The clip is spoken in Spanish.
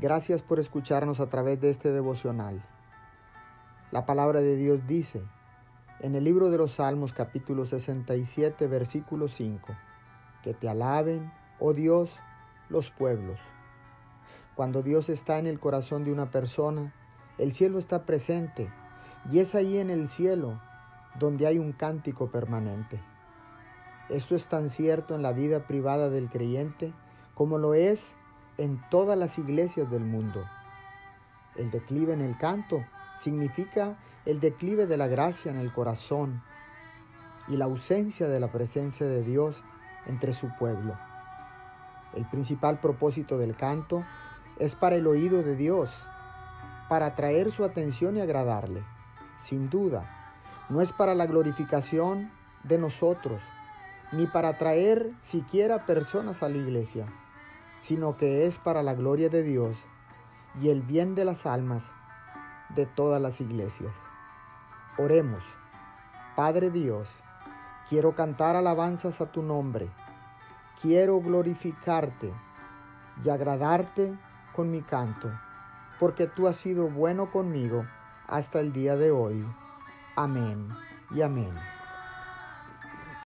Gracias por escucharnos a través de este devocional. La palabra de Dios dice en el libro de los Salmos capítulo 67 versículo 5, que te alaben, oh Dios, los pueblos. Cuando Dios está en el corazón de una persona, el cielo está presente y es ahí en el cielo donde hay un cántico permanente. Esto es tan cierto en la vida privada del creyente como lo es en todas las iglesias del mundo. El declive en el canto significa el declive de la gracia en el corazón y la ausencia de la presencia de Dios entre su pueblo. El principal propósito del canto es para el oído de Dios, para atraer su atención y agradarle. Sin duda, no es para la glorificación de nosotros, ni para atraer siquiera personas a la iglesia sino que es para la gloria de Dios y el bien de las almas de todas las iglesias. Oremos, Padre Dios, quiero cantar alabanzas a tu nombre, quiero glorificarte y agradarte con mi canto, porque tú has sido bueno conmigo hasta el día de hoy. Amén y amén.